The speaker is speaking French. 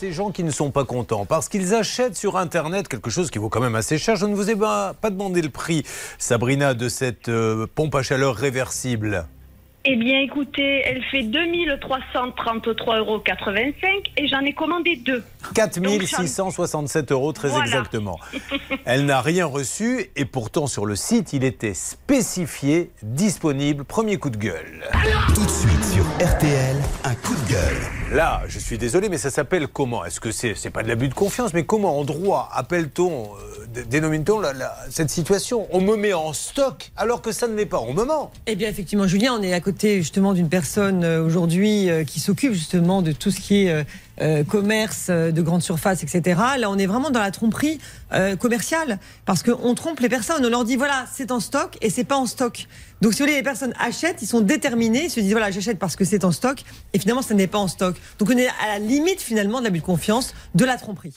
ces gens qui ne sont pas contents parce qu'ils achètent sur Internet quelque chose qui vaut quand même assez cher. Je ne vous ai pas, demandé le prix, Sabrina, de cette euh, pompe à chaleur réversible. Eh bien, écoutez, elle fait 2333,85 euros et j'en ai commandé deux. 4667 euros, très exactement. Elle n'a rien reçu et pourtant sur le site, il était spécifié, disponible. Premier coup de gueule. Tout de suite sur RTL, un coup de gueule. Là, je suis désolé, mais ça s'appelle comment? Est-ce que c'est n'est pas de l'abus de confiance, mais comment en droit appelle-t-on, euh, dénomine-t-on cette situation On me met en stock alors que ça ne l'est pas au moment. Eh bien, effectivement, Julien, on est à côté justement d'une personne euh, aujourd'hui euh, qui s'occupe justement de tout ce qui est euh, commerce de grande surface, etc. Là, on est vraiment dans la tromperie commerciale parce qu'on trompe les personnes. On leur dit voilà, c'est en stock et c'est pas en stock. Donc, si vous voulez, les personnes achètent, ils sont déterminés, ils se disent voilà, j'achète parce que c'est en stock et finalement, ça n'est pas en stock. Donc, on est à la limite finalement de l'abus de confiance, de la tromperie.